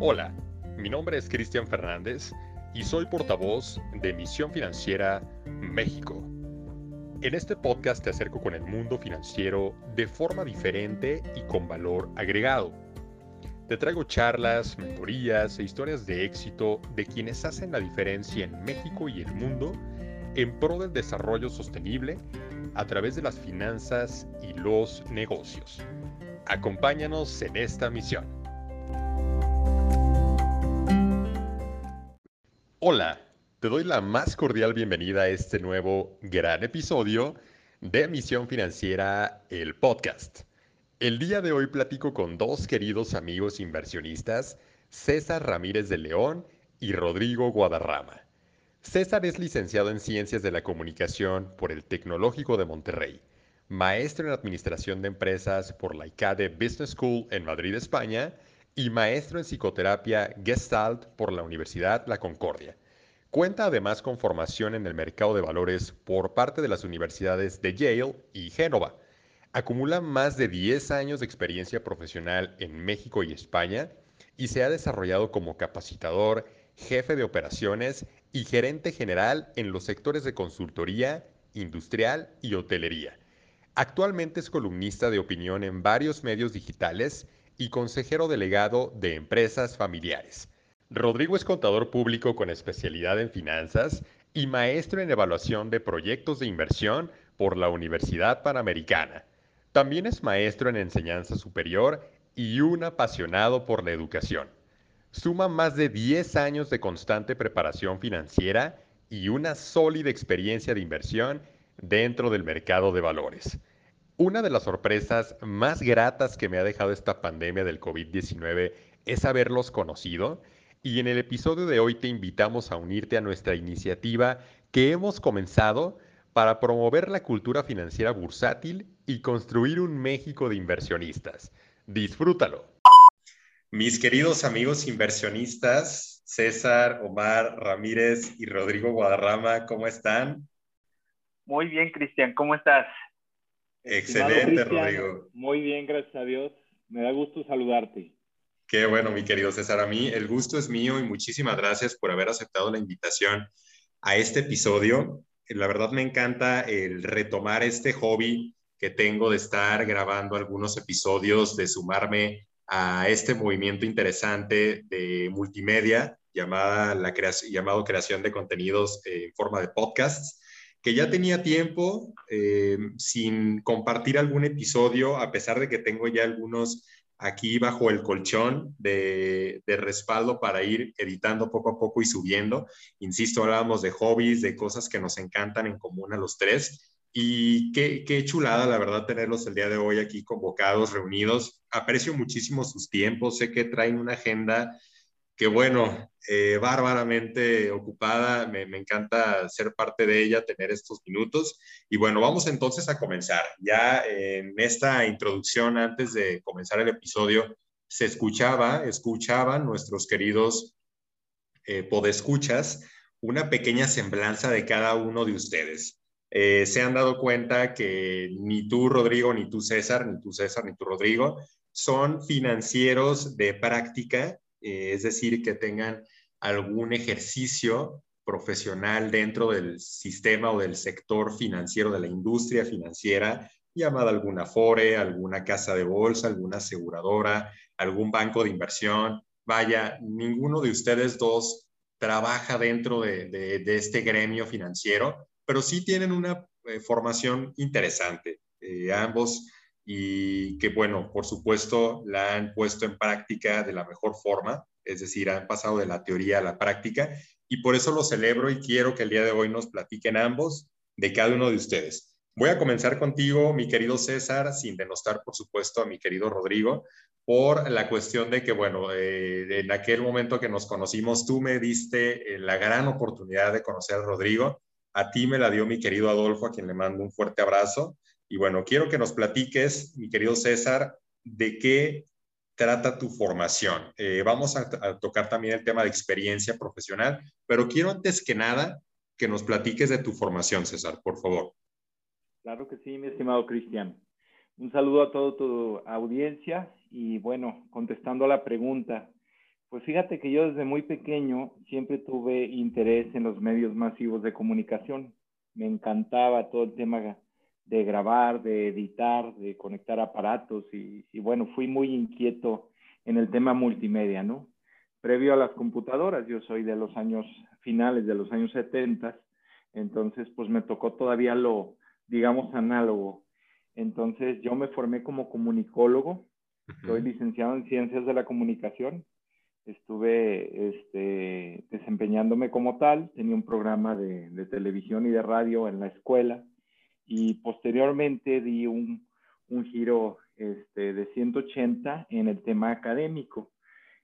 Hola, mi nombre es Cristian Fernández y soy portavoz de Misión Financiera México. En este podcast te acerco con el mundo financiero de forma diferente y con valor agregado. Te traigo charlas, mentorías e historias de éxito de quienes hacen la diferencia en México y el mundo en pro del desarrollo sostenible a través de las finanzas y los negocios. Acompáñanos en esta misión. Hola, te doy la más cordial bienvenida a este nuevo gran episodio de Misión Financiera, el podcast. El día de hoy platico con dos queridos amigos inversionistas, César Ramírez de León y Rodrigo Guadarrama. César es licenciado en Ciencias de la Comunicación por el Tecnológico de Monterrey, maestro en Administración de Empresas por la ICADE Business School en Madrid, España, y maestro en psicoterapia Gestalt por la Universidad La Concordia. Cuenta además con formación en el mercado de valores por parte de las universidades de Yale y Génova. Acumula más de 10 años de experiencia profesional en México y España y se ha desarrollado como capacitador, jefe de operaciones y gerente general en los sectores de consultoría, industrial y hotelería. Actualmente es columnista de opinión en varios medios digitales y consejero delegado de empresas familiares. Rodrigo es contador público con especialidad en finanzas y maestro en evaluación de proyectos de inversión por la Universidad Panamericana. También es maestro en enseñanza superior y un apasionado por la educación. Suma más de 10 años de constante preparación financiera y una sólida experiencia de inversión dentro del mercado de valores. Una de las sorpresas más gratas que me ha dejado esta pandemia del COVID-19 es haberlos conocido y en el episodio de hoy te invitamos a unirte a nuestra iniciativa que hemos comenzado para promover la cultura financiera bursátil y construir un México de inversionistas. Disfrútalo. Mis queridos amigos inversionistas, César, Omar Ramírez y Rodrigo Guadarrama, ¿cómo están? Muy bien, Cristian, ¿cómo estás? Excelente, Rodrigo. Muy bien, gracias a Dios. Me da gusto saludarte. Qué bueno, mi querido César. A mí el gusto es mío y muchísimas gracias por haber aceptado la invitación a este episodio. La verdad me encanta el retomar este hobby que tengo de estar grabando algunos episodios, de sumarme a este movimiento interesante de multimedia llamada la llamado creación de contenidos en forma de podcasts que ya tenía tiempo eh, sin compartir algún episodio, a pesar de que tengo ya algunos aquí bajo el colchón de, respaldo para ir editando poco a poco y subiendo. Insisto, hablábamos de hobbies, de cosas que nos encantan en común a los tres. Y qué, qué chulada, la verdad, tenerlos el día de hoy aquí convocados, reunidos. Aprecio muchísimo sus tiempos. Sé que traen una agenda que bueno, eh, bárbaramente ocupada, me, encanta ser parte de ella, tener estos minutos. Y bueno, vamos entonces a comenzar. Ya en esta introducción, antes de comenzar el episodio, se escuchaba, escuchaban nuestros queridos eh, podescuchas una pequeña semblanza de cada uno de ustedes. Eh, se han dado cuenta que ni tú, Rodrigo, ni tú, César, ni tú, César, ni tú, Rodrigo, son financieros de práctica eh, es decir, que tengan algún ejercicio profesional dentro del sistema o del sector financiero de la industria financiera, llamada alguna FORE, alguna casa de bolsa, alguna aseguradora, algún banco de inversión. Vaya, ninguno de ustedes dos trabaja dentro de, este gremio financiero, pero sí tienen una eh, formación interesante. Eh, ambos y que, bueno, por supuesto, la han puesto en práctica de la mejor forma, es decir, han pasado de la teoría a la práctica y por eso lo celebro y quiero que el día de hoy nos platiquen ambos de cada uno de ustedes. Voy a comenzar contigo, mi querido César, sin denostar, por supuesto, a mi querido Rodrigo, por la cuestión de que, bueno, eh, en aquel momento que nos conocimos, tú me diste eh, la gran oportunidad de conocer a Rodrigo. A ti me la dio mi querido Adolfo, a quien le mando un fuerte abrazo. Y bueno, quiero que nos platiques, mi querido César, de qué trata tu formación. Eh, vamos a, tocar también el tema de experiencia profesional, pero quiero antes que nada que nos platiques de tu formación, César, por favor. Claro que sí, mi estimado Cristian. Un saludo a toda tu audiencia y bueno, contestando a la pregunta, Pues fíjate que yo desde muy pequeño siempre tuve interés en los medios masivos de comunicación. Me encantaba todo el tema de grabar, de editar, de conectar aparatos y, y bueno, fui muy inquieto en el tema multimedia, ¿no? Previo a las computadoras, yo soy de los años finales de los años 70, entonces pues me tocó todavía lo, digamos, análogo. Entonces yo me formé como comunicólogo, soy licenciado en ciencias de la comunicación, estuve este, desempeñándome como tal, tenía un programa de, de, televisión y de radio en la escuela y posteriormente di un, un giro este, de 180 en el tema académico.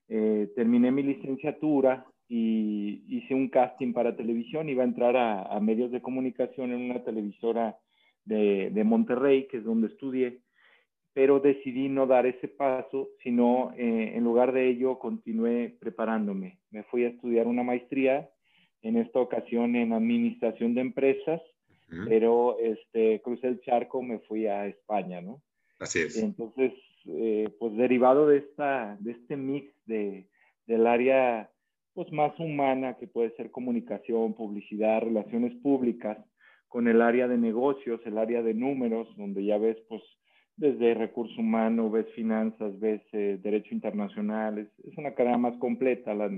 Eh, terminé mi licenciatura y hice un casting para televisión, iba a entrar a, a medios de comunicación en una televisora de, de, Monterrey, que es donde estudié, pero decidí no dar ese paso, sino eh, en lugar de ello continué preparándome. Me fui a estudiar una maestría, en esta ocasión en administración de empresas, -huh. pero este, crucé el charco, me fui a España, ¿no? Así es. Entonces, eh, pues derivado de, esta, de este mix de, del área pues más humana que puede ser comunicación, publicidad, relaciones públicas, con el área de negocios, el área de números, donde ya ves pues desde recursos humanos, ves finanzas, ves eh, derecho internacional, es, es, una carrera más completa la,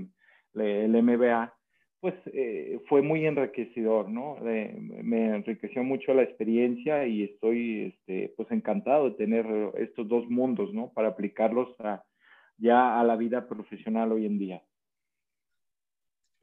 la, el MBA, pues eh, fue muy enriquecedor, ¿no? Eh, me enriqueció mucho la experiencia y estoy este, pues encantado de tener estos dos mundos, ¿no? Para aplicarlos ya a la vida profesional hoy en día.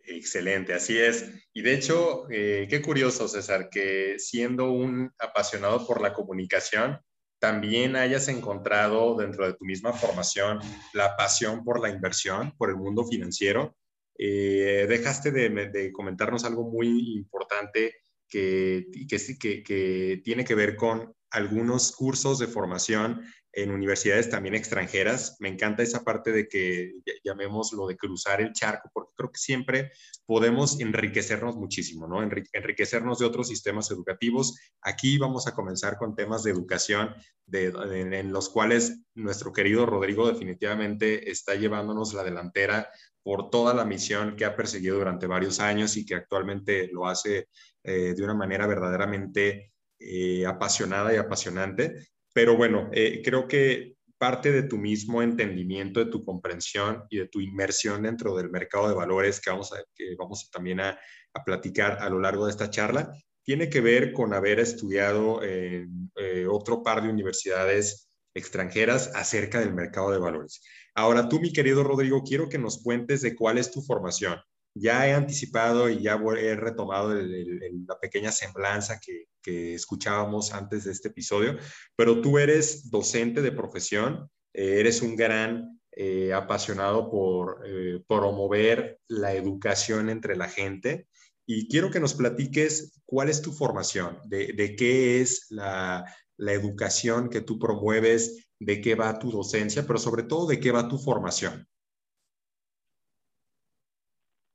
Excelente, así es. Y de hecho, eh, qué curioso, César, que siendo un apasionado por la comunicación, también hayas encontrado dentro de tu misma formación la pasión por la inversión, por el mundo financiero. Eh, dejaste de, de, comentarnos algo muy importante que, que, que, que tiene que ver con algunos cursos de formación en universidades también extranjeras. Me encanta esa parte de que llamemos lo de cruzar el charco, porque creo que siempre podemos enriquecernos muchísimo, ¿no? Enriquecernos de otros sistemas educativos. Aquí vamos a comenzar con temas de educación, de, en los cuales nuestro querido Rodrigo definitivamente está llevándonos la delantera por toda la misión que ha perseguido durante varios años y que actualmente lo hace eh, de una manera verdaderamente eh, apasionada y apasionante. Pero bueno, eh, creo que parte de tu mismo entendimiento, de tu comprensión y de tu inmersión dentro del mercado de valores que vamos a, que vamos también a, platicar a lo largo de esta charla, tiene que ver con haber estudiado en eh, otro par de universidades extranjeras acerca del mercado de valores. Ahora tú, mi querido Rodrigo, quiero que nos cuentes de cuál es tu formación ya he anticipado y ya he retomado la pequeña semblanza que, escuchábamos antes de este episodio, pero tú eres docente de profesión, eh, eres un gran eh, apasionado por eh, promover la educación entre la gente y quiero que nos platiques cuál es tu formación, de, qué es la educación que tú promueves, de qué va tu docencia, pero sobre todo de qué va tu formación.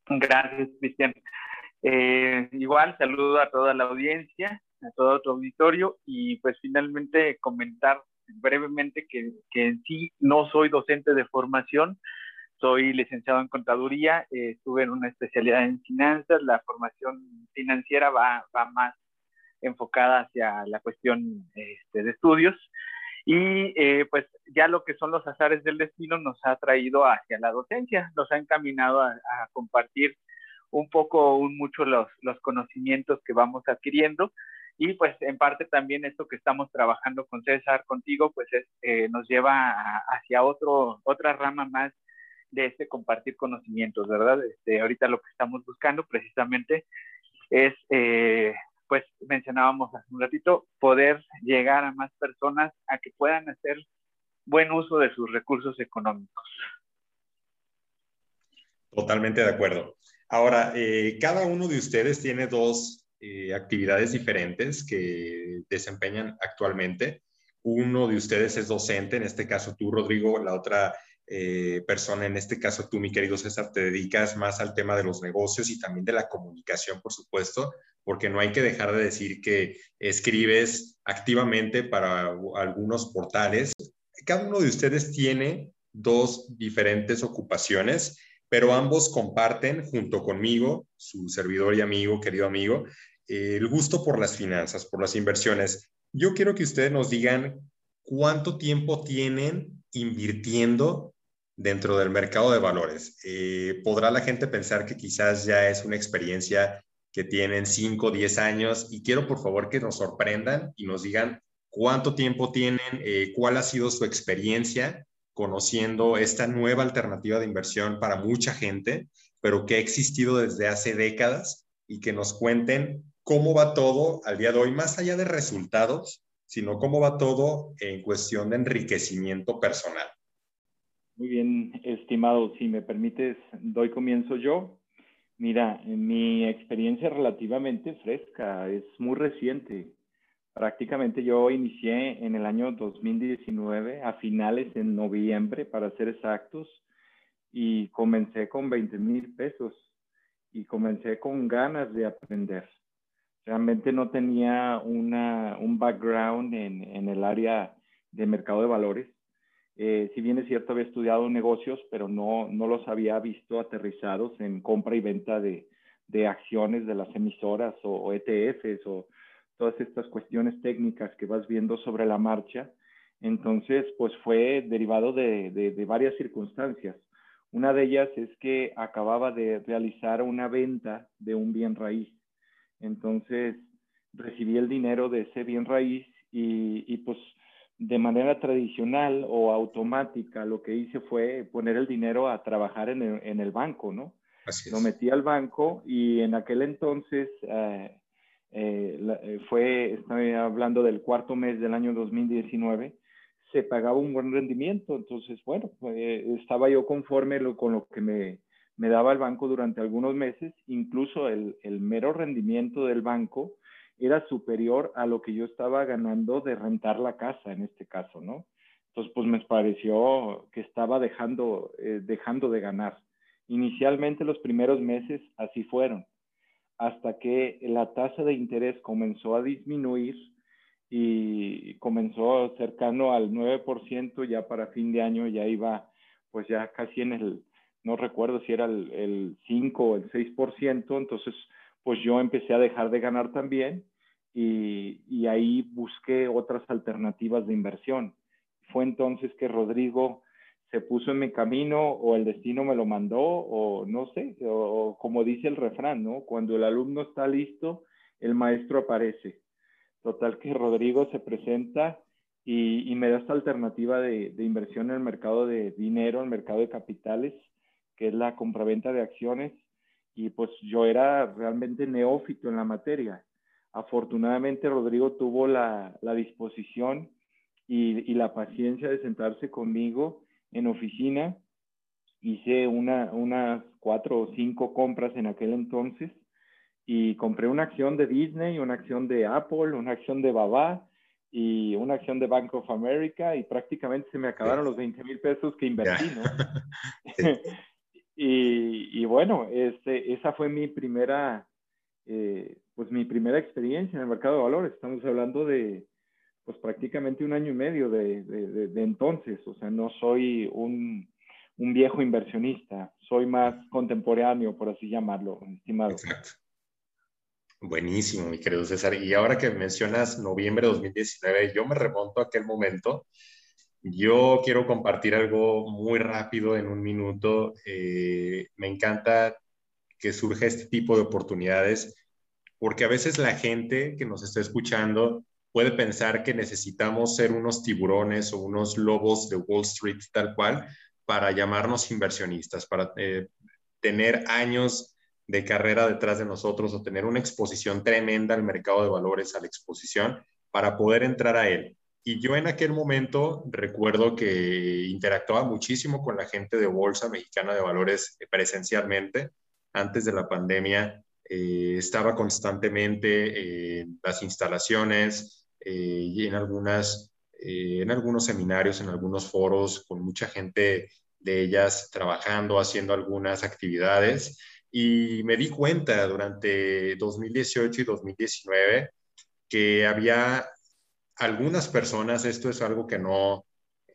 Gracias, Cristian. Eh, igual, saludo a toda la audiencia, a todo tu auditorio y pues finalmente comentar brevemente que, que en sí no soy docente de formación, soy licenciado en contaduría, eh, estuve en una especialidad en finanzas, la formación financiera va, va más enfocada hacia la cuestión este, de estudios y eh, pues ya lo que son los azares del destino nos ha traído hacia la docencia, nos ha encaminado a, a compartir un poco, un mucho los, los, conocimientos que vamos adquiriendo y pues en parte también esto que estamos trabajando con César, contigo, pues es, eh, nos lleva a, hacia otro, otra rama más de este compartir conocimientos, ¿verdad? Este, ahorita lo que estamos buscando precisamente es eh, pues mencionábamos hace un ratito, poder llegar a más personas a que puedan hacer buen uso de sus recursos económicos. Totalmente de acuerdo. Ahora, eh, cada uno de ustedes tiene dos eh, actividades diferentes que desempeñan actualmente. Uno de ustedes es docente, en este caso tú, Rodrigo, la otra eh, persona, en este caso tú, mi querido César, te dedicas más al tema de los negocios y también de la comunicación, por supuesto, porque no hay que dejar de decir que escribes activamente para algunos portales. Cada uno de ustedes tiene dos diferentes ocupaciones, pero ambos comparten junto conmigo, su servidor y amigo, querido amigo, el gusto por las finanzas, por las inversiones. Yo quiero que ustedes nos digan cuánto tiempo tienen invirtiendo dentro del mercado de valores. Eh, podrá la gente pensar que quizás ya es una experiencia que tienen 5 o 10 años y quiero por favor que nos sorprendan y nos digan cuánto tiempo tienen, eh, cuál ha sido su experiencia conociendo esta nueva alternativa de inversión para mucha gente, pero que ha existido desde hace décadas y que nos cuenten cómo va todo al día de hoy, más allá de resultados, sino cómo va todo en cuestión de enriquecimiento personal. Muy bien, estimado, si me permites, doy comienzo yo. Mira, mi experiencia relativamente fresca, es muy reciente. Prácticamente yo inicié en el año 2019, a finales en noviembre, para ser exactos, y comencé con 20 mil pesos y comencé con ganas de aprender. Realmente no tenía una, un background en, en el área de mercado de valores. Eh, si bien es cierto, había estudiado negocios, pero no, no los había visto aterrizados en compra y venta de, de acciones de las emisoras o, o ETFs o todas estas cuestiones técnicas que vas viendo sobre la marcha. Entonces, pues fue derivado de, de, varias circunstancias. Una de ellas es que acababa de realizar una venta de un bien raíz. Entonces, recibí el dinero de ese bien raíz y, y pues de manera tradicional o automática, lo que hice fue poner el dinero a trabajar en el, en el banco, ¿no? Así Lo metí al banco y en aquel entonces eh, eh, eh, fue, estoy hablando del cuarto mes del año 2019, se pagaba un buen rendimiento. Entonces, bueno, estaba yo conforme con lo que me, me, daba el banco durante algunos meses. Incluso el, el mero rendimiento del banco era superior a lo que yo estaba ganando de rentar la casa en este caso, ¿no? Entonces, pues me pareció que estaba dejando, eh, dejando de ganar. Inicialmente los primeros meses así fueron, hasta que la tasa de interés comenzó a disminuir y comenzó cercano al 9%, ya para fin de año ya iba pues ya casi en el, no recuerdo si era el, el 5 o el 6%, entonces pues yo empecé a dejar de ganar también y, y, ahí busqué otras alternativas de inversión. Fue entonces que Rodrigo se puso en mi camino o el destino me lo mandó o no sé, o, como dice el refrán, ¿no? Cuando el alumno está listo, el maestro aparece. Total que Rodrigo se presenta y, me da esta alternativa de, de, inversión en el mercado de dinero, en el mercado de capitales, que es la compraventa de acciones. Y pues yo era realmente neófito en la materia Afortunadamente, Rodrigo tuvo la, disposición y, la paciencia de sentarse conmigo en oficina. Hice una, unas cuatro o cinco compras en aquel entonces y compré una acción de Disney, una acción de Apple, una acción de Baba y una acción de Bank of America y prácticamente se me acabaron los 20 mil pesos que invertí, ¿no? y, y, bueno, este, esa fue mi primera eh, pues mi primera experiencia en el mercado de valores. Estamos hablando de pues prácticamente un año y medio de, de, entonces. O sea, no soy un, un, viejo inversionista, soy más contemporáneo, por así llamarlo, estimado. Exacto. Buenísimo, mi querido César. Y ahora que mencionas noviembre de 2019, yo me remonto a aquel momento. Yo quiero compartir algo muy rápido en un minuto. Eh, me encanta que surja este tipo de oportunidades porque a veces la gente que nos está escuchando puede pensar que necesitamos ser unos tiburones o unos lobos de Wall Street tal cual para llamarnos inversionistas, para eh, tener años de carrera detrás de nosotros o tener una exposición tremenda al mercado de valores, a la exposición, para poder entrar a él. Y yo en aquel momento recuerdo que interactuaba muchísimo con la gente de Bolsa Mexicana de Valores presencialmente. Antes de la pandemia eh, estaba constantemente en las instalaciones eh, y en, algunas, eh, en algunos seminarios, en algunos foros, con mucha gente de ellas trabajando, haciendo algunas actividades. Y me di cuenta durante 2018 y 2019 que había algunas personas, esto es algo que no,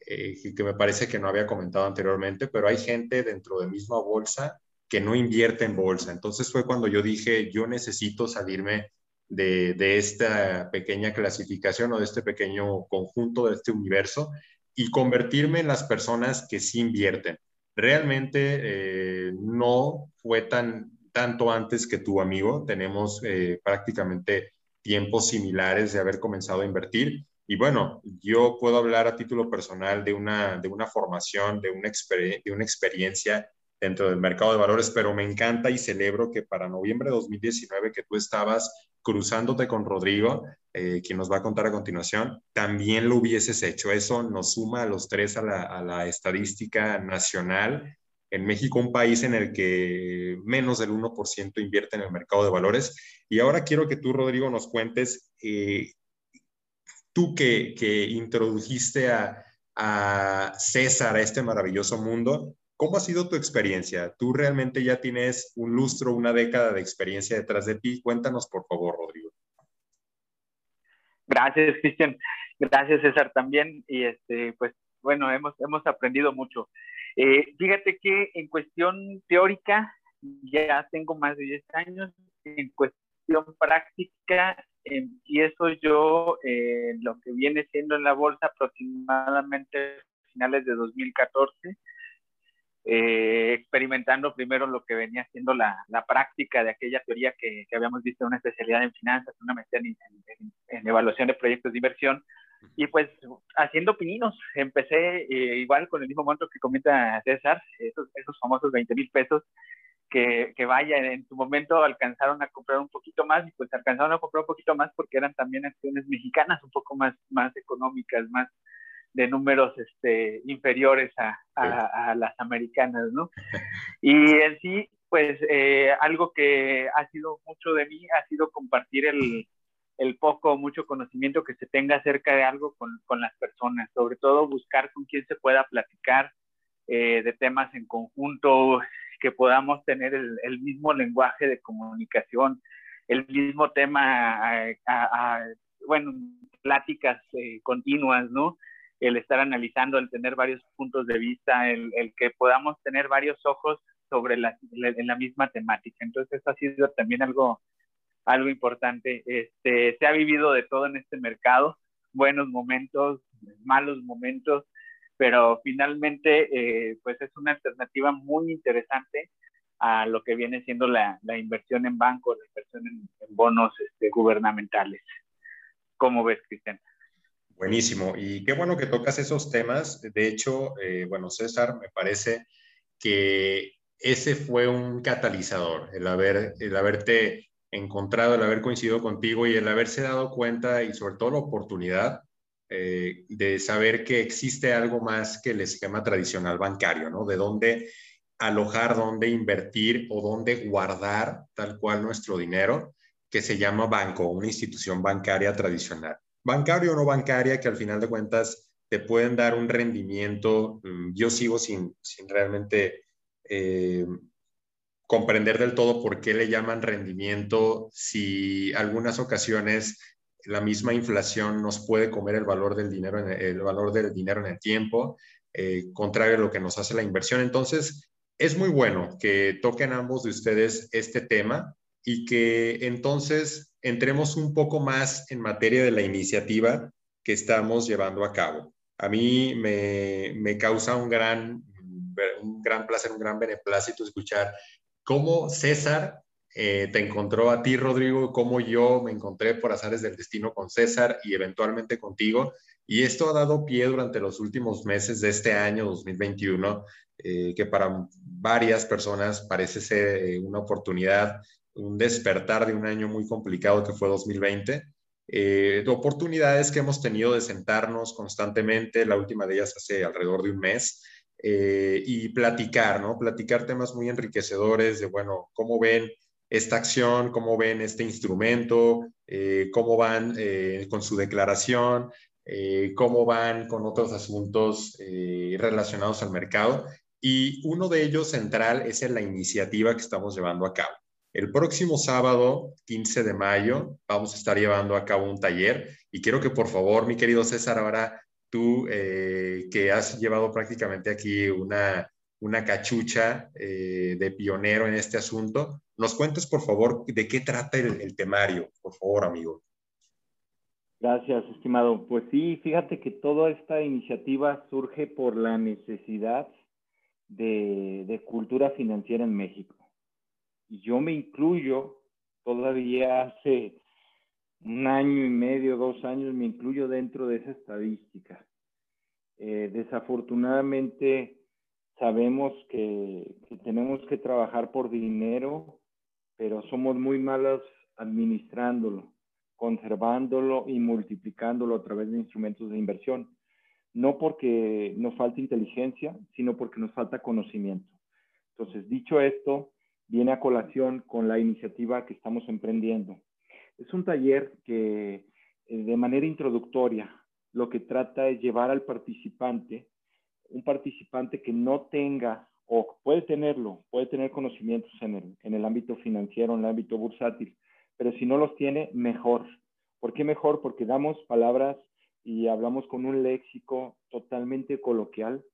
que me parece que no había comentado anteriormente, pero hay gente dentro de misma bolsa que no invierte en bolsa. Entonces fue cuando yo dije, yo necesito salirme de, de, esta pequeña clasificación o de este pequeño conjunto, de este universo, y convertirme en las personas que sí invierten. Realmente eh, no fue tan tanto antes que tu amigo, tenemos eh, prácticamente tiempos similares de haber comenzado a invertir. Y bueno, yo puedo hablar a título personal de una, de una formación, de una, de una experiencia dentro del mercado de valores, pero me encanta y celebro que para noviembre de 2019 que tú estabas cruzándote con Rodrigo, eh, quien nos va a contar a continuación, también lo hubieses hecho. Eso nos suma a los tres a la, a la estadística nacional. En México, un país en el que menos del 1% invierte en el mercado de valores. Y ahora quiero que tú, Rodrigo, nos cuentes, eh, tú que, que introdujiste a, a César a este maravilloso mundo, ¿Cómo ha sido tu experiencia? Tú realmente ya tienes un lustro, una década de experiencia detrás de ti. Cuéntanos, por favor, Rodrigo. Gracias, Cristian. Gracias, César, también. Y este, pues, bueno, hemos, hemos aprendido mucho. Eh, fíjate que en cuestión teórica ya tengo más de 10 años. En cuestión práctica empiezo yo eh, lo que viene siendo en la bolsa aproximadamente finales de 2014 eh, experimentando primero lo que venía siendo la, la práctica de aquella teoría que, que, habíamos visto, una especialidad en finanzas, una maestría en, en, evaluación de proyectos de inversión, y pues haciendo pininos, empecé eh, igual con el mismo monto que comenta César, esos, esos famosos 20 mil pesos, que, que, vaya, en su momento alcanzaron a comprar un poquito más, y pues alcanzaron a comprar un poquito más porque eran también acciones mexicanas un poco más, más económicas, más, de números este, inferiores a, a, las americanas, ¿no? Y en sí, pues eh, algo que ha sido mucho de mí ha sido compartir el, el poco o mucho conocimiento que se tenga acerca de algo con, con, las personas, sobre todo buscar con quién se pueda platicar eh, de temas en conjunto, que podamos tener el, el mismo lenguaje de comunicación, el mismo tema, a, bueno, pláticas eh, continuas, ¿no? El estar analizando, el tener varios puntos de vista, el, que podamos tener varios ojos sobre la, la misma temática. Entonces, eso ha sido también algo, algo importante. Este, se ha vivido de todo en este mercado, buenos momentos, malos momentos, pero finalmente, eh, pues es una alternativa muy interesante a lo que viene siendo la, la inversión en bancos, la inversión en, en bonos este, gubernamentales. ¿Cómo ves, Cristian? Buenísimo. Y qué bueno que tocas esos temas. De hecho, eh, bueno, César, me parece que ese fue un catalizador, el, haber, el haberte encontrado, el haber coincidido contigo y el haberse dado cuenta y sobre todo la oportunidad eh, de saber que existe algo más que el esquema tradicional bancario, ¿no? De dónde alojar, dónde invertir o dónde guardar tal cual nuestro dinero, que se llama banco, una institución bancaria tradicional bancario o no bancaria, que al final de cuentas te pueden dar un rendimiento. Mm, yo sigo sin, sin realmente eh, comprender del todo por qué le llaman rendimiento si algunas ocasiones la misma inflación nos puede comer el valor del dinero en el, valor del dinero en el tiempo, eh, contrario a lo que nos hace la inversión. Entonces, es muy bueno que toquen ambos de ustedes este tema y que entonces entremos un poco más en materia de la iniciativa que estamos llevando a cabo. A mí me, causa un gran, un gran placer, un gran beneplácito escuchar cómo César eh, te encontró a ti, Rodrigo, cómo yo me encontré por azares del destino con César y eventualmente contigo. Y esto ha dado pie durante los últimos meses de este año 2021, eh, que para varias personas parece ser eh, una oportunidad un despertar de un año muy complicado que fue 2020, eh, de oportunidades que hemos tenido de sentarnos constantemente, la última de ellas hace alrededor de un mes, eh, y platicar, ¿no? Platicar temas muy enriquecedores de, bueno, cómo ven esta acción, cómo ven este instrumento, eh, cómo van con su declaración, cómo van con otros asuntos relacionados al mercado. Y uno de ellos central es en la iniciativa que estamos llevando a cabo. El próximo sábado, 15 de mayo, vamos a estar llevando a cabo un taller y quiero que por favor, mi querido César, ahora tú eh, que has llevado prácticamente aquí una, una cachucha eh, de pionero en este asunto, nos cuentes por favor de qué trata el, temario, por favor, amigo. Gracias, estimado. Pues sí, fíjate que toda esta iniciativa surge por la necesidad de, de cultura financiera en México. Y yo me incluyo todavía hace un año y medio, dos años, me incluyo dentro de esa estadística. Eh, desafortunadamente sabemos que, tenemos que trabajar por dinero, pero somos muy malos administrándolo, conservándolo y multiplicándolo a través de instrumentos de inversión. No porque nos falte inteligencia, sino porque nos falta conocimiento. Entonces, dicho esto, viene a colación con la iniciativa que estamos emprendiendo. Es un taller que eh, de manera introductoria lo que trata es llevar al participante, un participante que no tenga o puede tenerlo, puede tener conocimientos en el, en el ámbito financiero, en el ámbito bursátil, pero si no los tiene, mejor. ¿Por qué mejor? Porque damos palabras y hablamos con un léxico totalmente coloquial,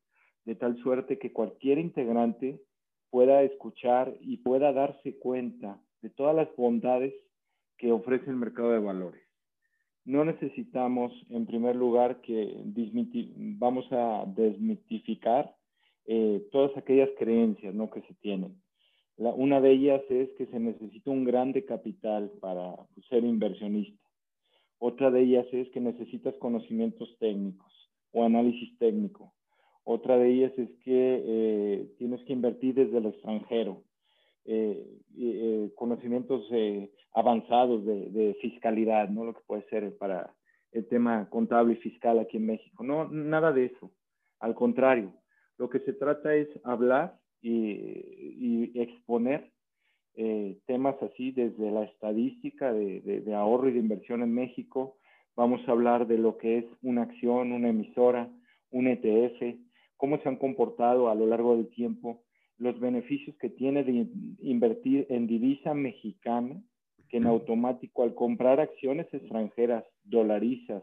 de tal suerte que cualquier integrante pueda escuchar y pueda darse cuenta de todas las bondades que ofrece el mercado de valores. No necesitamos, en primer lugar, que vamos a desmitificar eh, todas aquellas creencias ¿no? que se tienen. una de ellas es que se necesita un grande capital para ser inversionista. Otra de ellas es que necesitas conocimientos técnicos o análisis técnico. Otra de ellas es que eh, tienes que invertir desde el extranjero. Eh, eh, conocimientos avanzados de, fiscalidad, ¿no? Lo que puede ser para el tema contable y fiscal aquí en México. No, nada de eso. Al contrario, lo que se trata es hablar y, exponer temas así desde la estadística de, de ahorro y de inversión en México. Vamos a hablar de lo que es una acción, una emisora, un ETF, cómo se han comportado a lo largo del tiempo, los beneficios que tiene de invertir en divisa mexicana, que en automático al comprar acciones extranjeras dolarizas,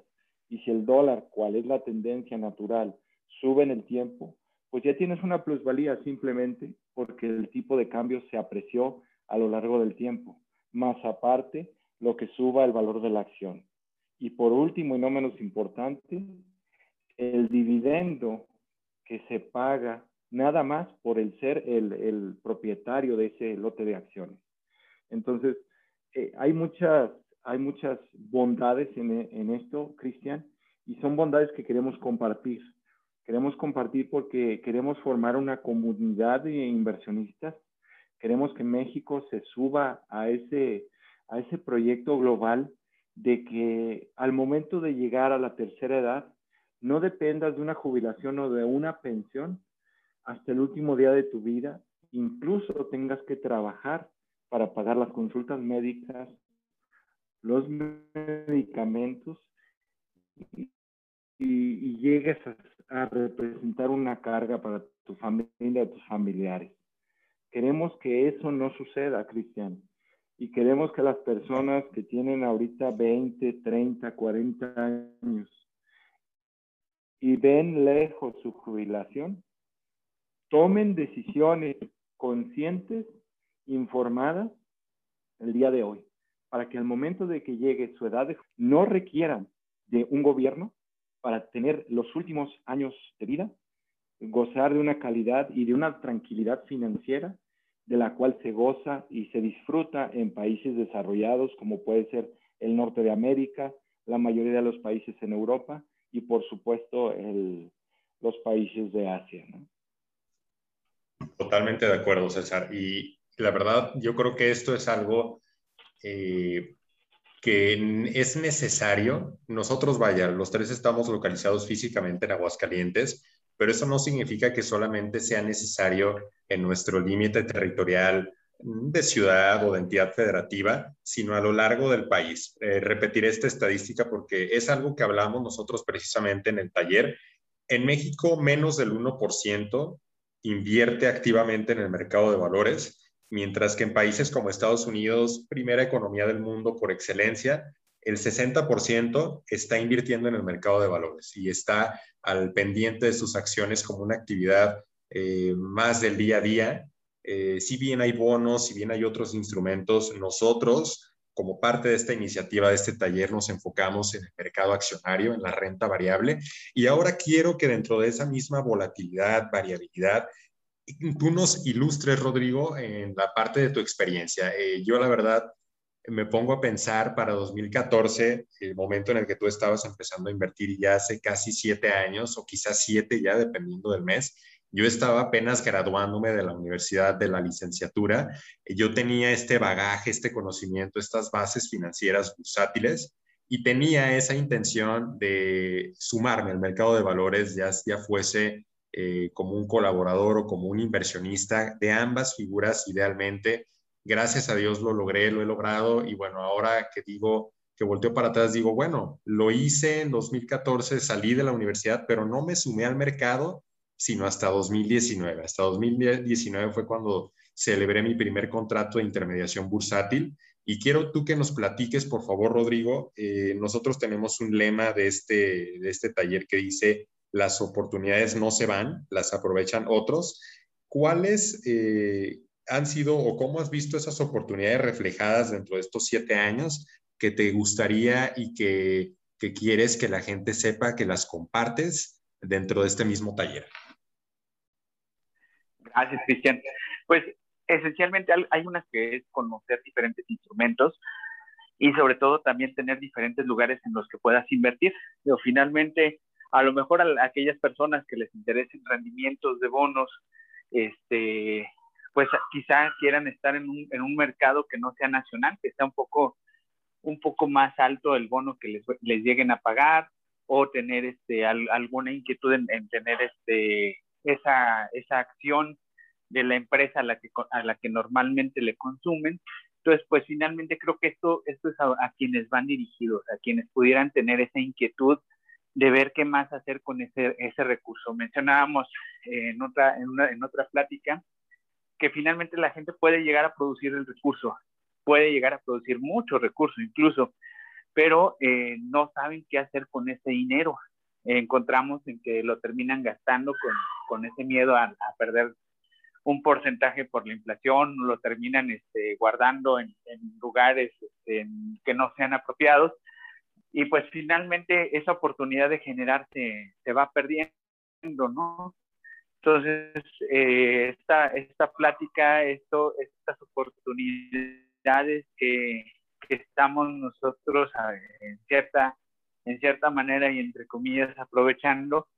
y si el dólar, cuál es la tendencia natural, sube en el tiempo, pues ya tienes una plusvalía simplemente porque el tipo de cambio se apreció a lo largo del tiempo, más aparte lo que suba el valor de la acción. Y por último y no menos importante, el dividendo que se paga nada más por el ser el, propietario de ese lote de acciones. Entonces, eh, hay, muchas, hay muchas bondades en, en esto, Cristian, y son bondades que queremos compartir. Queremos compartir porque queremos formar una comunidad de inversionistas. Queremos que México se suba a ese, a ese proyecto global de que al momento de llegar a la tercera edad, no dependas de una jubilación o de una pensión hasta el último día de tu vida, incluso tengas que trabajar para pagar las consultas médicas, los medicamentos y, llegues a, representar una carga para tu familia y tus familiares. Queremos que eso no suceda, Cristian. Y queremos que las personas que tienen ahorita 20, 30, 40 años y ven lejos su jubilación, tomen decisiones conscientes, informadas el día de hoy, para que al momento de que llegue su edad no requieran de un gobierno para tener los últimos años de vida, gozar de una calidad y de una tranquilidad financiera de la cual se goza y se disfruta en países desarrollados como puede ser el norte de América, la mayoría de los países en Europa y por supuesto el, los países de Asia. Totalmente de acuerdo, César. Y la verdad, yo creo que esto es algo eh, que es necesario. Nosotros, vaya, los tres estamos localizados físicamente en Aguascalientes, pero eso no significa que solamente sea necesario en nuestro límite territorial de ciudad o de entidad federativa, sino a lo largo del país. Eh, repetiré esta estadística porque es algo que hablamos nosotros precisamente en el taller. En México, menos del 1% invierte activamente en el mercado de valores, mientras que en países como Estados Unidos, primera economía del mundo por excelencia, el 60% está invirtiendo en el mercado de valores y está al pendiente de sus acciones como una actividad eh, más del día a día. Eh, si bien hay bonos, si bien hay otros instrumentos, nosotros como parte de esta iniciativa, de este taller, nos enfocamos en el mercado accionario, en la renta variable. Y ahora quiero que dentro de esa misma volatilidad, variabilidad, tú nos ilustres, Rodrigo, en la parte de tu experiencia. Eh, yo, la verdad, me pongo a pensar para 2014, el momento en el que tú estabas empezando a invertir ya hace casi siete años o quizás siete ya, dependiendo del mes. Yo estaba apenas graduándome de la universidad de la licenciatura. Yo tenía este bagaje, este conocimiento, estas bases financieras bursátiles y tenía esa intención de sumarme al mercado de valores, ya, ya fuese eh, como un colaborador o como un inversionista de ambas figuras idealmente. Gracias a Dios lo logré, lo he logrado y bueno, ahora que digo que volteo para atrás, digo, bueno, lo hice en 2014, salí de la universidad, pero no me sumé al mercado sino hasta 2019. Hasta 2019 fue cuando celebré mi primer contrato de intermediación bursátil. Y quiero tú que nos platiques, por favor, Rodrigo. Eh, nosotros tenemos un lema de este, de este taller que dice, las oportunidades no se van, las aprovechan otros. ¿Cuáles eh, han sido o cómo has visto esas oportunidades reflejadas dentro de estos siete años que te gustaría y que, que quieres que la gente sepa que las compartes dentro de este mismo taller? Gracias, Cristian. Pues esencialmente hay unas que es conocer diferentes instrumentos y sobre todo también tener diferentes lugares en los que puedas invertir. Pero finalmente, a lo mejor aquellas personas que les interesen rendimientos de bonos, este, pues quizá quieran estar en un, en un mercado que no sea nacional, que sea un poco, un poco más alto el bono que les, les lleguen a pagar o tener este, alguna inquietud en, en tener este, esa, esa acción de la empresa a la que, a la que normalmente le consumen. Entonces, pues finalmente creo que esto, esto es a, quienes van dirigidos, a quienes pudieran tener esa inquietud de ver qué más hacer con ese, ese recurso. Mencionábamos en otra, en, una, en otra plática que finalmente la gente puede llegar a producir el recurso, puede llegar a producir mucho recurso incluso, pero eh, no saben qué hacer con ese dinero encontramos en que lo terminan gastando con, con ese miedo a, perder un porcentaje por la inflación, lo terminan este, guardando en, lugares este, que no sean apropiados y pues finalmente esa oportunidad de generarse se va perdiendo, ¿no? Entonces, eh, esta, esta plática, esto, estas oportunidades que, que estamos nosotros en cierta en cierta manera y entre comillas aprovechando,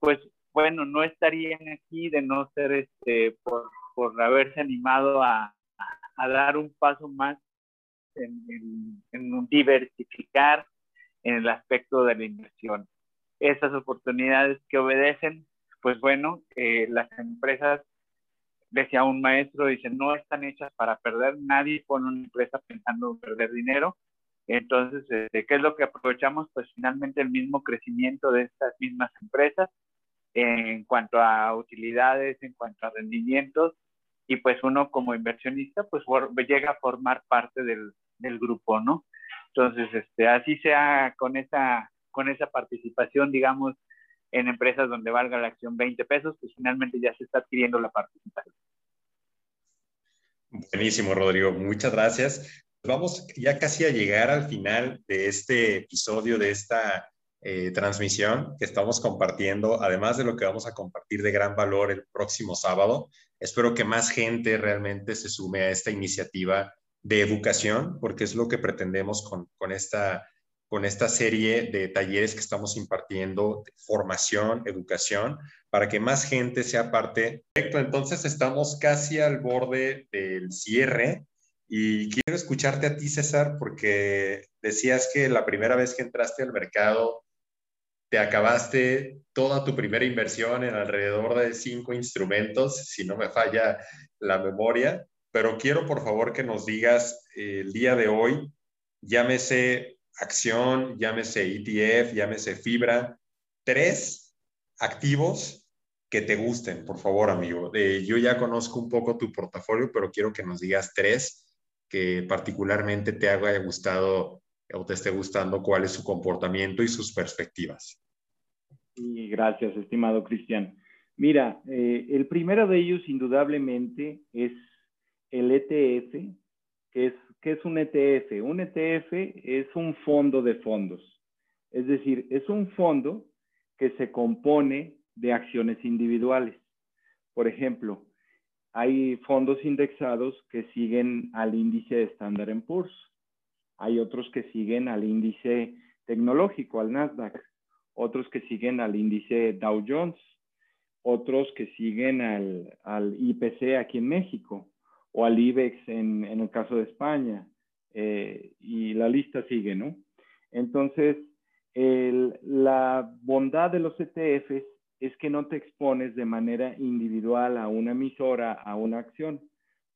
pues bueno, no estarían aquí de no ser este, por, por haberse animado a, a, dar un paso más en, en, diversificar en el aspecto de la inversión. Estas oportunidades que obedecen, pues bueno, eh, las empresas, decía un maestro, dice, no están hechas para perder, nadie pone una empresa pensando en perder dinero, entonces, este, ¿qué es lo que aprovechamos? Pues finalmente el mismo crecimiento de estas mismas empresas en cuanto a utilidades, en cuanto a rendimientos, y pues uno como inversionista pues llega a formar parte del, grupo, ¿no? Entonces, este, así sea con esa, con esa participación, digamos, en empresas donde valga la acción 20 pesos, pues finalmente ya se está adquiriendo la participación. Buenísimo, Rodrigo. Muchas gracias. Vamos ya casi a llegar al final de este episodio, de esta eh, transmisión que estamos compartiendo, además de lo que vamos a compartir de gran valor el próximo sábado. Espero que más gente realmente se sume a esta iniciativa de educación, porque es lo que pretendemos con, con esta, con esta serie de talleres que estamos impartiendo, formación, educación, para que más gente sea parte. Perfecto, entonces estamos casi al borde del cierre y quiero escucharte a ti, César, porque decías que la primera vez que entraste al mercado, te acabaste toda tu primera inversión en alrededor de cinco instrumentos, si no me falla la memoria. Pero quiero, por favor, que nos digas eh, el día de hoy, llámese acción, llámese ETF, llámese fibra, tres activos que te gusten, por favor, amigo. Eh, yo ya conozco un poco tu portafolio, pero quiero que nos digas tres que particularmente te haya gustado o te esté gustando, cuál es su comportamiento y sus perspectivas. Y gracias, estimado Cristian. Mira, eh, el primero de ellos indudablemente es el ETF, que es, ¿qué es un ETF? Un ETF es un fondo de fondos. Es decir, es un fondo que se compone de acciones individuales. Por ejemplo, hay fondos indexados que siguen al índice de Standard Poor's. Hay otros que siguen al índice tecnológico, al Nasdaq. Otros que siguen al índice Dow Jones. Otros que siguen al, IPC aquí en México o al IBEX en, el caso de España. Eh, y la lista sigue, ¿no? Entonces, la bondad de los ETFs es que no te expones de manera individual a una emisora, a una acción,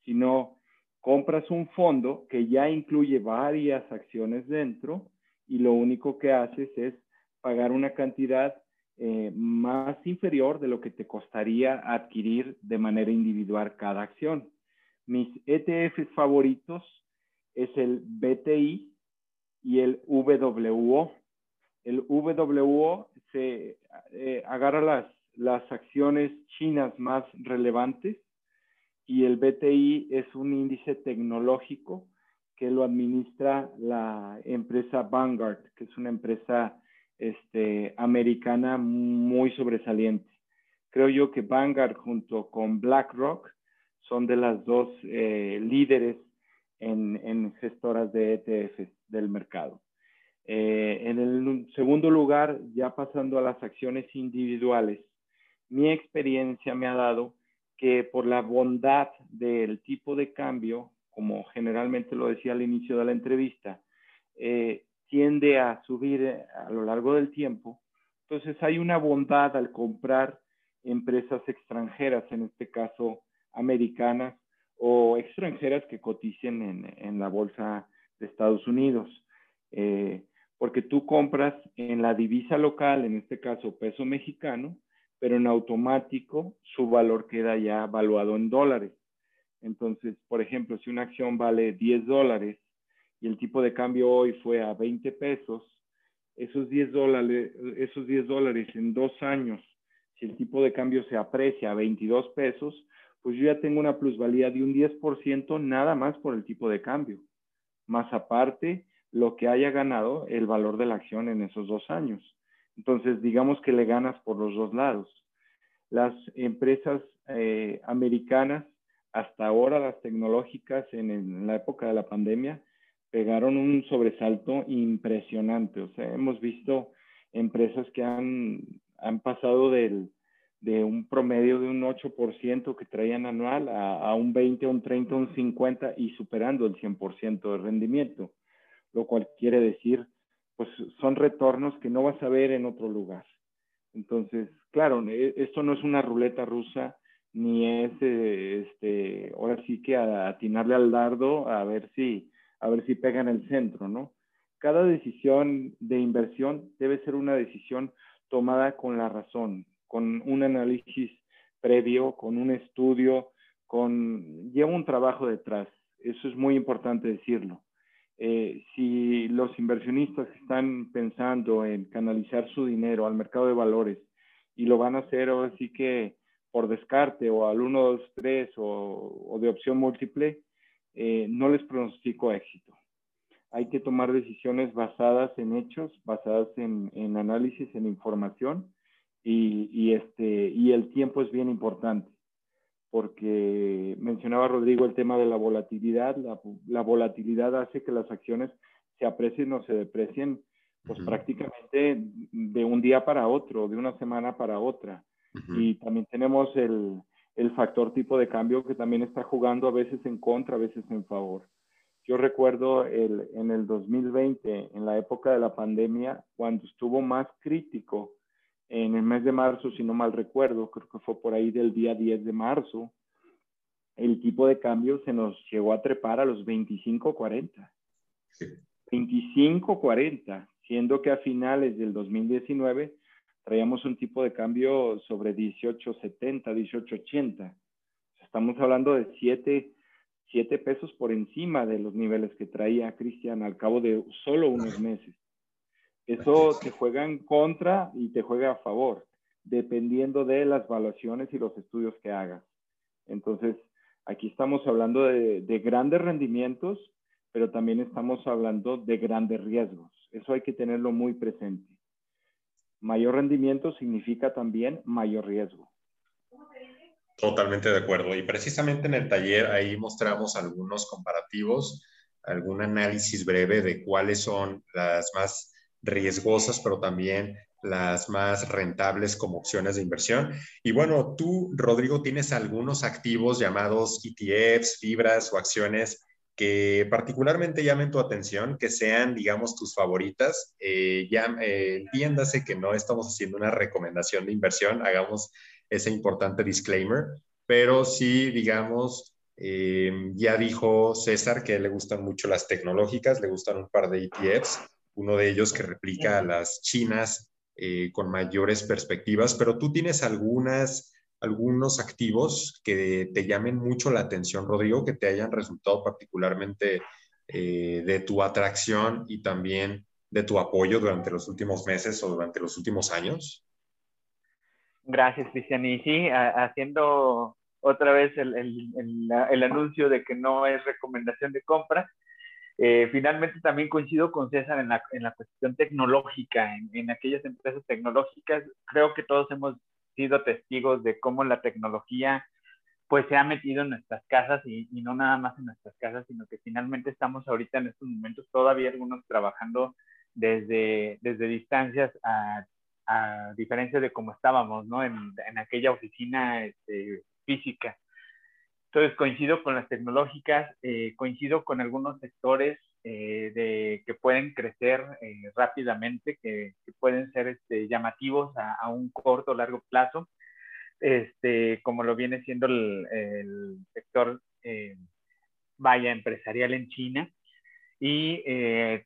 sino compras un fondo que ya incluye varias acciones dentro y lo único que haces es pagar una cantidad eh, más inferior de lo que te costaría adquirir de manera individual cada acción. Mis ETFs favoritos es el BTI y el WO. El WO se eh, agarra las, las acciones chinas más relevantes y el BTI es un índice tecnológico que lo administra la empresa Vanguard, que es una empresa este, americana muy sobresaliente. Creo yo que Vanguard junto con BlackRock son de las dos eh, líderes en, gestoras de ETFs del mercado. Eh, en el segundo lugar, ya pasando a las acciones individuales, mi experiencia me ha dado que por la bondad del tipo de cambio, como generalmente lo decía al inicio de la entrevista, eh, tiende a subir eh, a lo largo del tiempo. Entonces hay una bondad al comprar empresas extranjeras, en este caso americanas o extranjeras que coticen en, en la bolsa de Estados Unidos. Eh, porque tú compras en la divisa local, en este caso peso mexicano, pero en automático su valor queda ya evaluado en dólares. Entonces, por ejemplo, si una acción vale 10 dólares y el tipo de cambio hoy fue a 20 pesos, esos 10 dólares, esos 10 dólares en dos años, si el tipo de cambio se aprecia a 22 pesos, pues yo ya tengo una plusvalía de un 10% nada más por el tipo de cambio. Más aparte, lo que haya ganado el valor de la acción en esos dos años. Entonces, digamos que le ganas por los dos lados. Las empresas eh, americanas, hasta ahora las tecnológicas en, la época de la pandemia, pegaron un sobresalto impresionante. O sea, hemos visto empresas que han, han pasado del, de un promedio de un 8% que traían anual a, a, un 20, un 30, un 50 y superando el 100% de rendimiento lo cual quiere decir, pues son retornos que no vas a ver en otro lugar. Entonces, claro, e, esto no es una ruleta rusa, ni es, eh, este, ahora sí que atinarle al dardo a ver si, a ver si pega en el centro, ¿no? Cada decisión de inversión debe ser una decisión tomada con la razón, con un análisis previo, con un estudio, con lleva un trabajo detrás. Eso es muy importante decirlo. Eh, si los inversionistas están pensando en canalizar su dinero al mercado de valores y lo van a hacer ahora sí que por descarte o al 1, 2, 3 o, de opción múltiple, eh, no les pronostico éxito. Hay que tomar decisiones basadas en hechos, basadas en, análisis, en información y, este, y el tiempo es bien importante porque mencionaba Rodrigo el tema de la volatilidad. La, volatilidad hace que las acciones se aprecien o se deprecien pues prácticamente de un día para otro, de una semana para otra. Y también tenemos el, el, factor tipo de cambio que también está jugando a veces en contra, a veces en favor. Yo recuerdo el, en el 2020, en la época de la pandemia, cuando estuvo más crítico en el mes de marzo, si no mal recuerdo, creo que fue por ahí del día 10 de marzo, el tipo de cambio se nos llegó a trepar a los 25.40. 25.40, siendo que a finales del 2019 traíamos un tipo de cambio sobre 18.70, 18.80. Estamos hablando de 7, siete pesos por encima de los niveles que traía Cristian al cabo de solo unos meses. Eso te juega en contra y te juega a favor, dependiendo de las evaluaciones y los estudios que hagas. Entonces, aquí estamos hablando de, de grandes rendimientos, pero también estamos hablando de grandes riesgos. Eso hay que tenerlo muy presente. Mayor rendimiento significa también mayor riesgo. Totalmente de acuerdo. Y precisamente en el taller ahí mostramos algunos comparativos, algún análisis breve de cuáles son las más riesgosas, pero también las más rentables como opciones de inversión. Y bueno, tú, Rodrigo, tienes algunos activos llamados ETFs, fibras o acciones que particularmente llamen tu atención, que sean, digamos, tus favoritas. Eh, ya eh, entiéndase que no estamos haciendo una recomendación de inversión, hagamos ese importante disclaimer, pero sí, digamos, eh, ya dijo César que le gustan mucho las tecnológicas, le gustan un par de ETFs, uno de ellos que replica a las chinas eh, con mayores perspectivas, pero tú tienes algunas, algunos activos que te llamen mucho la atención, Rodrigo, que te hayan resultado particularmente eh, de tu atracción y también de tu apoyo durante los últimos meses o durante los últimos años. Gracias, Cristian. Y sí, haciendo otra vez el, el, el, anuncio de que no es recomendación de compra, eh, finalmente también coincido con César en la, en la cuestión tecnológica, en, en, aquellas empresas tecnológicas. Creo que todos hemos sido testigos de cómo la tecnología pues se ha metido en nuestras casas y, y, no nada más en nuestras casas, sino que finalmente estamos ahorita en estos momentos todavía algunos trabajando desde, desde distancias a a diferencia de cómo estábamos, ¿no? En, en aquella oficina este, física. Entonces coincido con las tecnológicas, eh, coincido con algunos sectores eh, de, que pueden crecer eh, rápidamente, que, pueden ser este, llamativos a, un corto o largo plazo, este, como lo viene siendo el, el sector vaya empresarial en China. Y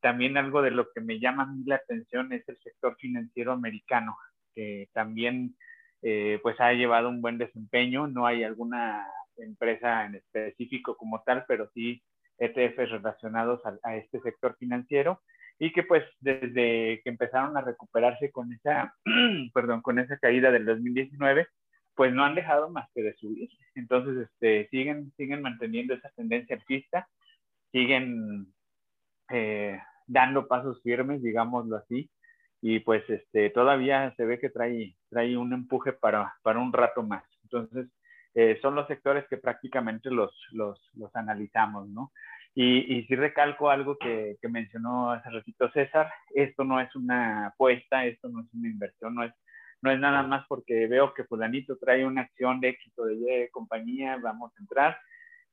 también algo de lo que me llama a mí la atención es el sector financiero americano, que también pues ha llevado un buen desempeño. No hay alguna empresa en específico como tal, pero sí ETFs relacionados a, a, este sector financiero y que pues desde que empezaron a recuperarse con esa, perdón, con esa caída del 2019, pues no han dejado más que de subir. Entonces, este, siguen, siguen manteniendo esa tendencia alcista, siguen eh, dando pasos firmes, digámoslo así, y pues este, todavía se ve que trae, trae un empuje para, para un rato más. Entonces, eh, son los sectores que prácticamente los, los, los analizamos, ¿no? Y, y sí recalco algo que, que, mencionó hace ratito César, esto no es una apuesta, esto no es una inversión, no es, no es nada más porque veo que fulanito trae una acción de éxito de compañía, vamos a entrar,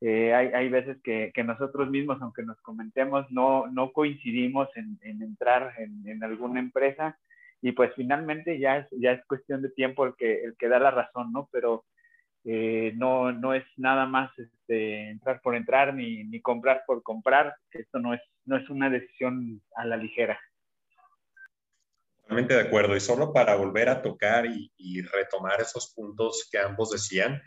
eh, hay, hay, veces que, que, nosotros mismos, aunque nos comentemos, no, no coincidimos en, en entrar en, en, alguna empresa y pues finalmente ya es, ya es cuestión de tiempo el que, el que da la razón, ¿no? Pero eh, no, no es nada más este, entrar por entrar ni, ni comprar por comprar, esto no es, no es una decisión a la ligera. Totalmente de acuerdo. Y solo para volver a tocar y, y retomar esos puntos que ambos decían,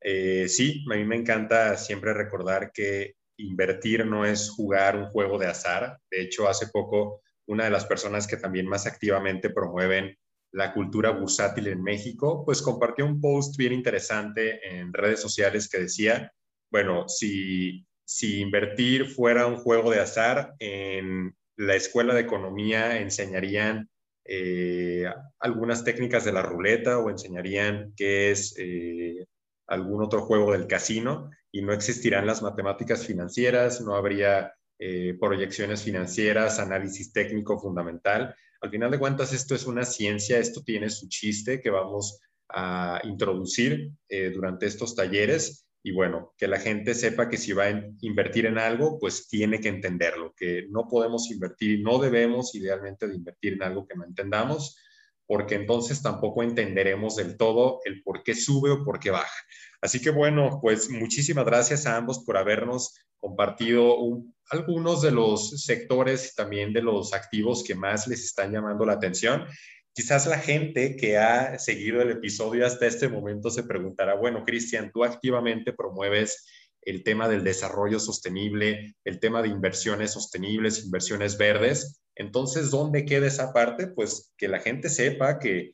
eh, sí, a mí me encanta siempre recordar que invertir no es jugar un juego de azar. De hecho, hace poco una de las personas que también más activamente promueven la cultura bursátil en México, pues compartió un post bien interesante en redes sociales que decía, bueno, si, si invertir fuera un juego de azar, en la escuela de economía enseñarían eh, algunas técnicas de la ruleta o enseñarían qué es eh, algún otro juego del casino y no existirán las matemáticas financieras, no habría eh, proyecciones financieras, análisis técnico fundamental. Al final de cuentas, esto es una ciencia, esto tiene su chiste que vamos a introducir eh, durante estos talleres. Y bueno, que la gente sepa que si va a invertir en algo, pues tiene que entenderlo, que no podemos invertir y no debemos idealmente de invertir en algo que no entendamos, porque entonces tampoco entenderemos del todo el por qué sube o por qué baja. Así que bueno, pues muchísimas gracias a ambos por habernos compartido un, algunos de los sectores y también de los activos que más les están llamando la atención. Quizás la gente que ha seguido el episodio hasta este momento se preguntará, bueno, Cristian, tú activamente promueves el tema del desarrollo sostenible, el tema de inversiones sostenibles, inversiones verdes. Entonces, ¿dónde queda esa parte? Pues que la gente sepa que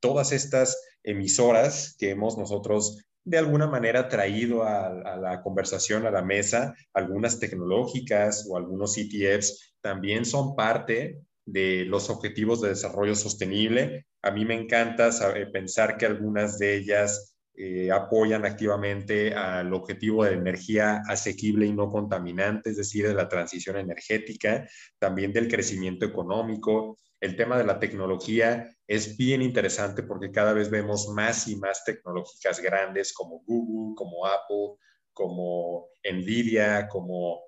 todas estas emisoras que hemos nosotros de alguna manera traído a, la conversación, a la mesa, algunas tecnológicas o algunos ETFs, también son parte de los objetivos de desarrollo sostenible. A mí me encanta pensar que algunas de ellas eh, apoyan activamente al objetivo de energía asequible y no contaminante, es decir, de la transición energética, también del crecimiento económico. El tema de la tecnología es bien interesante porque cada vez vemos más y más tecnológicas grandes como Google, como Apple, como Nvidia, como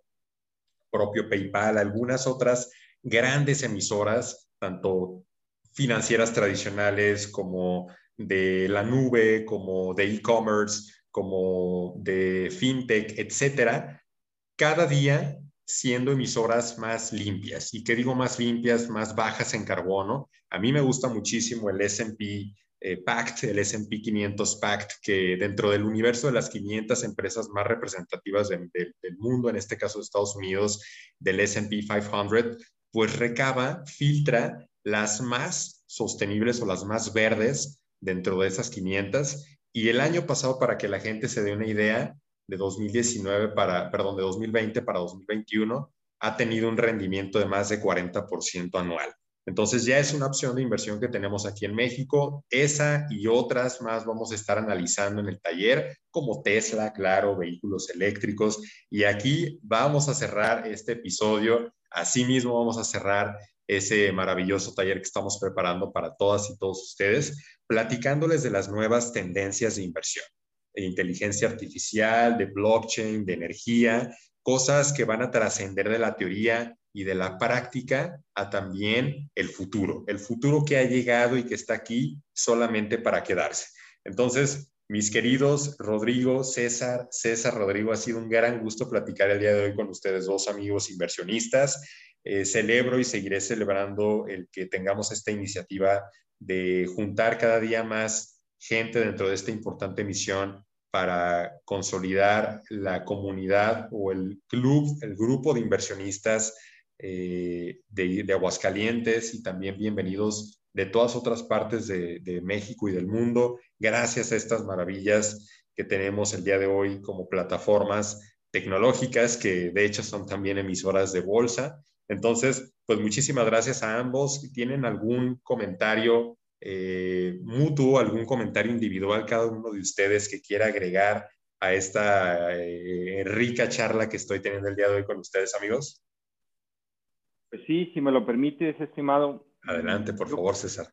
propio PayPal, algunas otras grandes emisoras, tanto financieras tradicionales como de la nube, como de e-commerce, como de fintech, etcétera, cada día siendo emisoras más limpias. ¿Y qué digo más limpias? Más bajas en carbono. A mí me gusta muchísimo el S&P eh, Pact, el S&P 500 Pact, que dentro del universo de las 500 empresas más representativas del mundo, en este caso de Estados Unidos, del S&P 500, pues recaba, filtra las más sostenibles o las más verdes dentro de esas 500. Y el año pasado, para que la gente se dé una idea, de 2019 para, perdón, de 2020 para 2021, ha tenido un rendimiento de más de 40% anual. Entonces ya es una opción de inversión que tenemos aquí en México. Esa y otras más vamos a estar analizando en el taller, como Tesla, claro, vehículos eléctricos. Y aquí vamos a cerrar este episodio. Asimismo vamos a cerrar ese maravilloso taller que estamos preparando para todas y todos ustedes, platicándoles de las nuevas tendencias de inversión, de inteligencia artificial, de blockchain, de energía, cosas que van a trascender de la teoría y de la práctica a también el futuro, el futuro que ha llegado y que está aquí solamente para quedarse. Entonces, mis queridos Rodrigo, César, César, Rodrigo, ha sido un gran gusto platicar el día de hoy con ustedes dos amigos inversionistas. Eh, celebro y seguiré celebrando el que tengamos esta iniciativa de juntar cada día más gente dentro de esta importante misión para consolidar la comunidad o el club, el grupo de inversionistas eh, de, Aguascalientes y también bienvenidos de todas otras partes de, de México y del mundo, gracias a estas maravillas que tenemos el día de hoy como plataformas tecnológicas que de hecho son también emisoras de bolsa entonces, pues muchísimas gracias a ambos. Si tienen algún comentario eh, mutuo, algún comentario individual, cada uno de ustedes que quiera agregar a esta eh, rica charla que estoy teniendo el día de hoy con ustedes, amigos. Pues sí, si me lo permites, estimado. Adelante, por favor, César.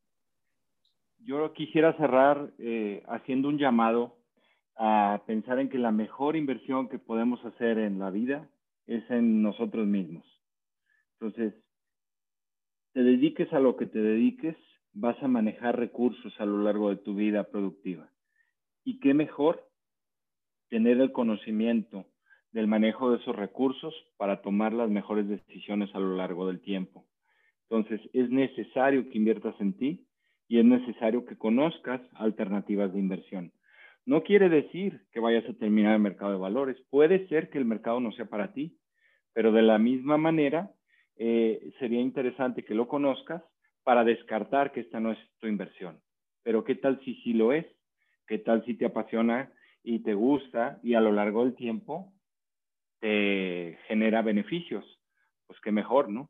Yo quisiera cerrar eh, haciendo un llamado a pensar en que la mejor inversión que podemos hacer en la vida es en nosotros mismos. Entonces, te dediques a lo que te dediques, vas a manejar recursos a lo largo de tu vida productiva. Y qué mejor tener el conocimiento del manejo de esos recursos para tomar las mejores decisiones a lo largo del tiempo. Entonces, es necesario que inviertas en ti y es necesario que conozcas alternativas de inversión. No quiere decir que vayas a terminar el mercado de valores. Puede ser que el mercado no sea para ti, pero de la misma manera eh, sería interesante que lo conozcas para descartar que esta no es tu inversión. Pero ¿qué tal si sí lo es? ¿Qué tal si te apasiona y te gusta y a lo largo del tiempo te genera beneficios? Pues qué mejor, ¿no?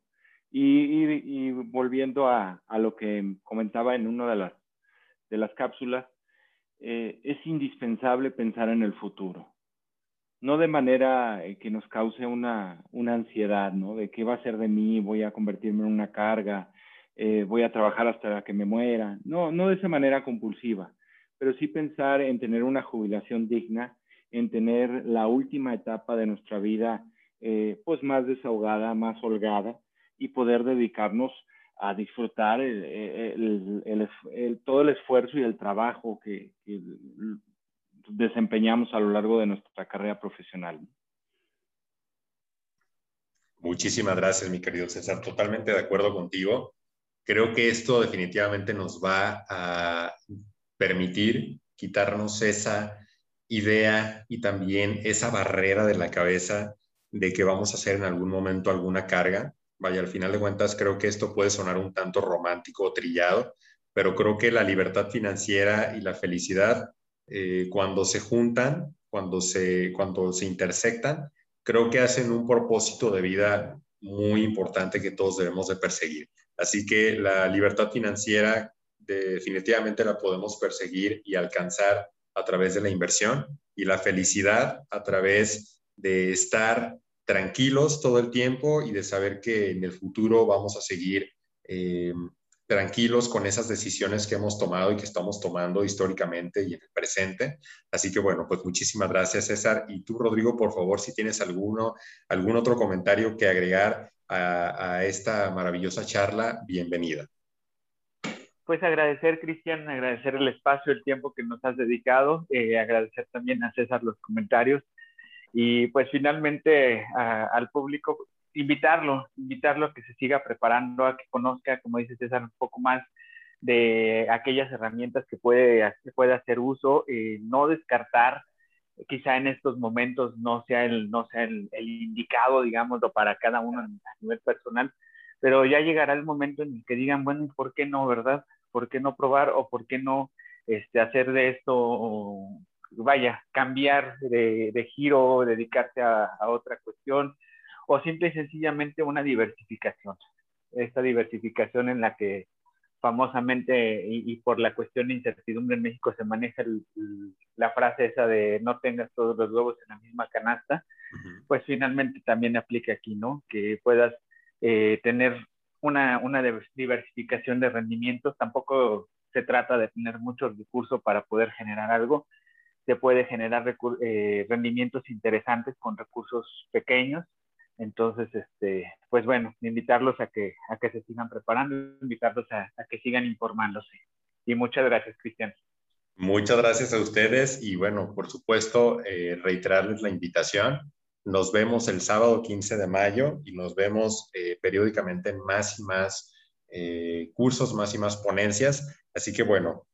Y, volviendo a, lo que comentaba en una de las, cápsulas, eh, es indispensable pensar en el futuro no de manera eh, que nos cause una, ansiedad, ¿no? De qué va a ser de mí, voy a convertirme en una carga, eh, voy a trabajar hasta que me muera. No, no de esa manera compulsiva, pero sí pensar en tener una jubilación digna, en tener la última etapa de nuestra vida, eh, pues más desahogada, más holgada y poder dedicarnos a disfrutar todo el esfuerzo y el trabajo que desempeñamos a lo largo de nuestra carrera profesional. Muchísimas gracias, mi querido César. Totalmente de acuerdo contigo. Creo que esto definitivamente nos va a permitir quitarnos esa idea y también esa barrera de la cabeza de que vamos a hacer en algún momento alguna carga. Vaya, al final de cuentas creo que esto puede sonar un tanto romántico o trillado, pero creo que la libertad financiera y la felicidad, eh, cuando se juntan, cuando se, cuando se intersectan, creo que hacen un propósito de vida muy importante que todos debemos de perseguir. Así que la libertad financiera definitivamente la podemos perseguir y alcanzar a través de la inversión y la felicidad a través de estar tranquilos todo el tiempo y de saber que en el futuro vamos a seguir eh, tranquilos con esas decisiones que hemos tomado y que estamos tomando históricamente y en el presente. Así que bueno, pues muchísimas gracias César. Y tú, Rodrigo, por favor, si tienes alguno, algún otro comentario que agregar a, a esta maravillosa charla, bienvenida. Pues agradecer, Cristian, agradecer el espacio, el tiempo que nos has dedicado, eh, agradecer también a César los comentarios y pues finalmente al público invitarlo, invitarlo a que se siga preparando, a que conozca, como dice César, un poco más de aquellas herramientas que puede, puede hacer uso, eh, no descartar, quizá en estos momentos no sea el, no sea el, indicado, digámoslo, para cada uno a nivel personal, pero ya llegará el momento en el que digan, bueno, ¿por qué no, verdad? ¿Por qué no probar o por qué no este, hacer de esto, vaya, cambiar de, de giro, dedicarse a, otra cuestión o simple y sencillamente una diversificación? Esta diversificación en la que famosamente y, y por la cuestión de incertidumbre en México se maneja el, la frase esa de no tengas todos los huevos en la misma canasta, uh -huh. pues finalmente también aplica aquí, ¿no? Que puedas eh, tener una, una, diversificación de rendimientos. Tampoco se trata de tener muchos recursos para poder generar algo. Se puede generar eh, rendimientos interesantes con recursos pequeños. Entonces, este, pues bueno, invitarlos a que, a que se sigan preparando, invitarlos a, que sigan informándose. Y muchas gracias, Cristian. Muchas gracias a ustedes y bueno, por supuesto, eh, reiterarles la invitación nos vemos el sábado 15 de mayo y nos vemos eh, periódicamente en más y más eh, cursos, más y más ponencias. Así que bueno,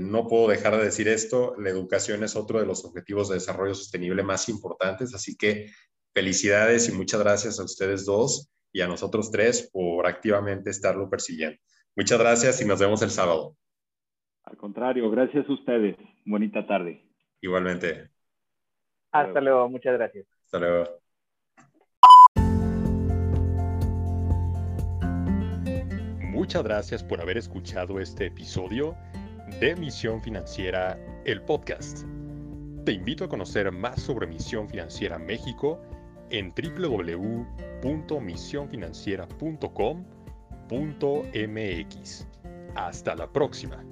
no puedo dejar de decir esto, la educación es otro de los objetivos de desarrollo sostenible más importantes, así que felicidades y muchas gracias a ustedes dos y a nosotros tres por activamente estarlo persiguiendo. Muchas gracias y nos vemos el sábado. Al contrario, gracias a ustedes. Bonita tarde. Igualmente. Hasta luego, muchas gracias. Hasta luego. Muchas gracias por haber escuchado este episodio de Misión Financiera, el podcast. Te invito a conocer más sobre Misión Financiera México en www.misionfinanciera.com.mx. Hasta la próxima.